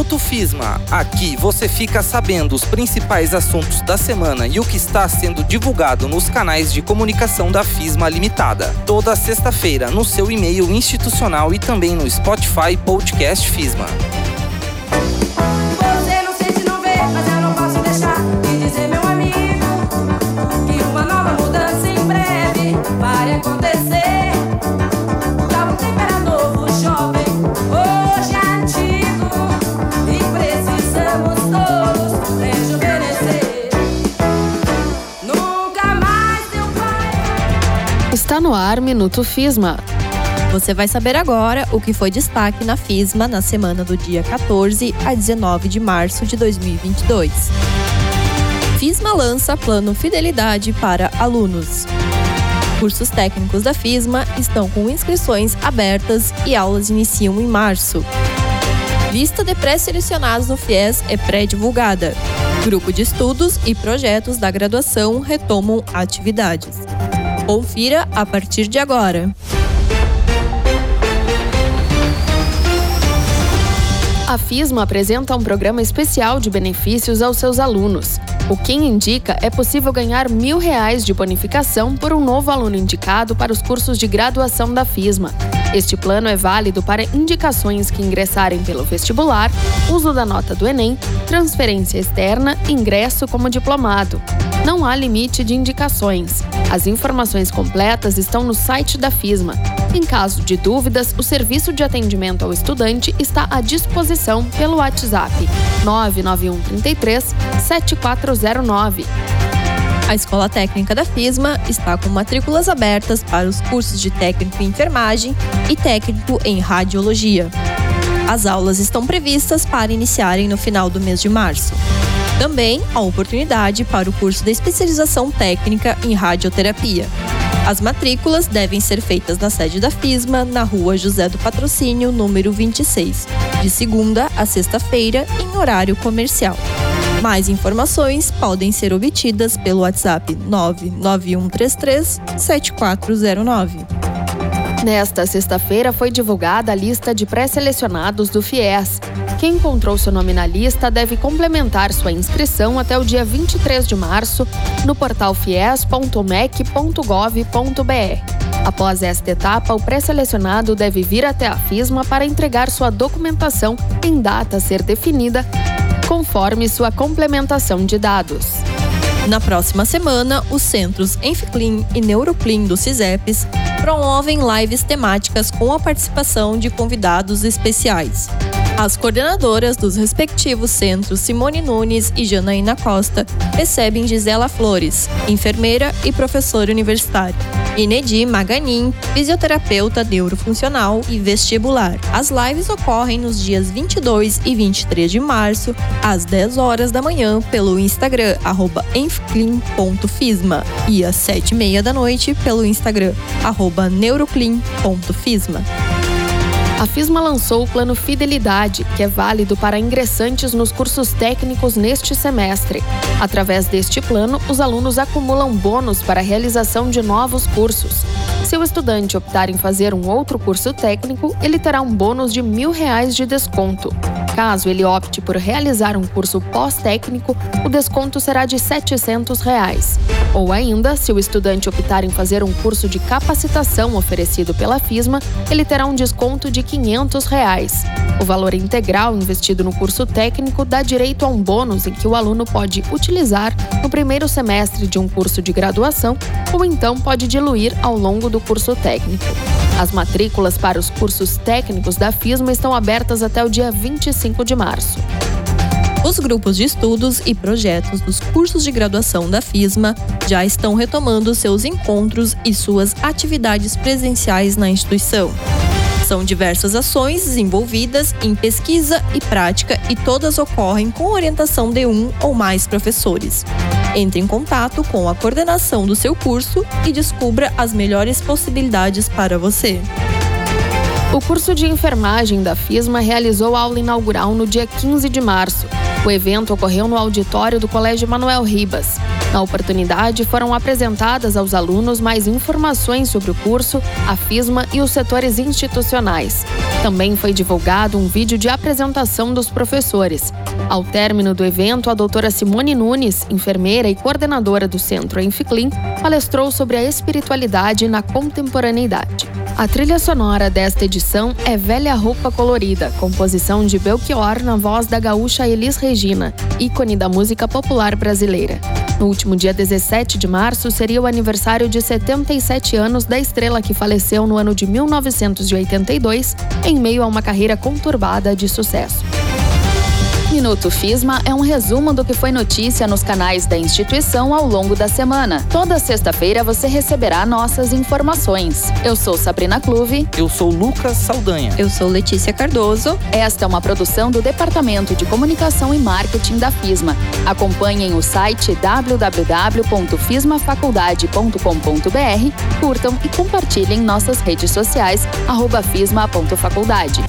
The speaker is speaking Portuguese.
Minuto FISMA. Aqui você fica sabendo os principais assuntos da semana e o que está sendo divulgado nos canais de comunicação da FISMA Limitada. Toda sexta-feira no seu e-mail institucional e também no Spotify Podcast FISMA. Está no ar Minuto FISMA. Você vai saber agora o que foi destaque na FISMA na semana do dia 14 a 19 de março de 2022. FISMA lança plano Fidelidade para alunos. Cursos técnicos da FISMA estão com inscrições abertas e aulas iniciam em março. Lista de pré-selecionados no FIES é pré-divulgada. Grupo de estudos e projetos da graduação retomam atividades. Confira a partir de agora. A FISMA apresenta um programa especial de benefícios aos seus alunos. O Quem Indica é possível ganhar mil reais de bonificação por um novo aluno indicado para os cursos de graduação da FISMA. Este plano é válido para indicações que ingressarem pelo vestibular, uso da nota do Enem, transferência externa, ingresso como diplomado. Não há limite de indicações. As informações completas estão no site da FISMA. Em caso de dúvidas, o serviço de atendimento ao estudante está à disposição pelo WhatsApp 991 33 7409. A Escola Técnica da FISMA está com matrículas abertas para os cursos de técnico em enfermagem e técnico em radiologia. As aulas estão previstas para iniciarem no final do mês de março. Também há oportunidade para o curso de especialização técnica em radioterapia. As matrículas devem ser feitas na sede da FISMA, na rua José do Patrocínio, número 26, de segunda a sexta-feira, em horário comercial. Mais informações podem ser obtidas pelo WhatsApp 99133 7409. Nesta sexta-feira foi divulgada a lista de pré-selecionados do FIES. Quem encontrou seu nome na lista deve complementar sua inscrição até o dia 23 de março no portal fies.mec.gov.br. Após esta etapa, o pré-selecionado deve vir até a FISMA para entregar sua documentação em data a ser definida, conforme sua complementação de dados. Na próxima semana, os centros Enficlin e Neuroplim do CISEPs promovem lives temáticas com a participação de convidados especiais. As coordenadoras dos respectivos centros, Simone Nunes e Janaína Costa, recebem Gisela Flores, enfermeira e professora universitária, e Nedi Maganin, fisioterapeuta neurofuncional e vestibular. As lives ocorrem nos dias 22 e 23 de março, às 10 horas da manhã, pelo Instagram, arroba enfclean.fisma, e às 7 e meia da noite, pelo Instagram, arroba neuroclean.fisma. A FISMA lançou o plano Fidelidade, que é válido para ingressantes nos cursos técnicos neste semestre. Através deste plano, os alunos acumulam bônus para a realização de novos cursos. Se o estudante optar em fazer um outro curso técnico, ele terá um bônus de mil reais de desconto. Caso ele opte por realizar um curso pós-técnico, o desconto será de 700 reais. Ou ainda, se o estudante optar em fazer um curso de capacitação oferecido pela FISMA, ele terá um desconto de 500 reais. O valor integral investido no curso técnico dá direito a um bônus em que o aluno pode utilizar no primeiro semestre de um curso de graduação ou então pode diluir ao longo do curso técnico. As matrículas para os cursos técnicos da FISMA estão abertas até o dia 25 de março. Os grupos de estudos e projetos dos cursos de graduação da FISMA já estão retomando seus encontros e suas atividades presenciais na instituição. São diversas ações desenvolvidas em pesquisa e prática e todas ocorrem com orientação de um ou mais professores. Entre em contato com a coordenação do seu curso e descubra as melhores possibilidades para você. O curso de enfermagem da FISMA realizou aula inaugural no dia 15 de março. O evento ocorreu no auditório do Colégio Manuel Ribas. Na oportunidade, foram apresentadas aos alunos mais informações sobre o curso, a FISMA e os setores institucionais. Também foi divulgado um vídeo de apresentação dos professores. Ao término do evento, a doutora Simone Nunes, enfermeira e coordenadora do Centro Enficlin, palestrou sobre a espiritualidade na contemporaneidade. A trilha sonora desta edição é Velha Roupa Colorida, composição de Belchior na voz da gaúcha Elis Regina, ícone da música popular brasileira. No último dia 17 de março seria o aniversário de 77 anos da estrela que faleceu no ano de 1982, em meio a uma carreira conturbada de sucesso. Minuto FISMA é um resumo do que foi notícia nos canais da instituição ao longo da semana. Toda sexta-feira você receberá nossas informações. Eu sou Sabrina Clube. Eu sou Lucas Saldanha. Eu sou Letícia Cardoso. Esta é uma produção do Departamento de Comunicação e Marketing da FISMA. Acompanhem o site www.fismafaculdade.com.br, curtam e compartilhem nossas redes sociais, arroba fisma.faculdade.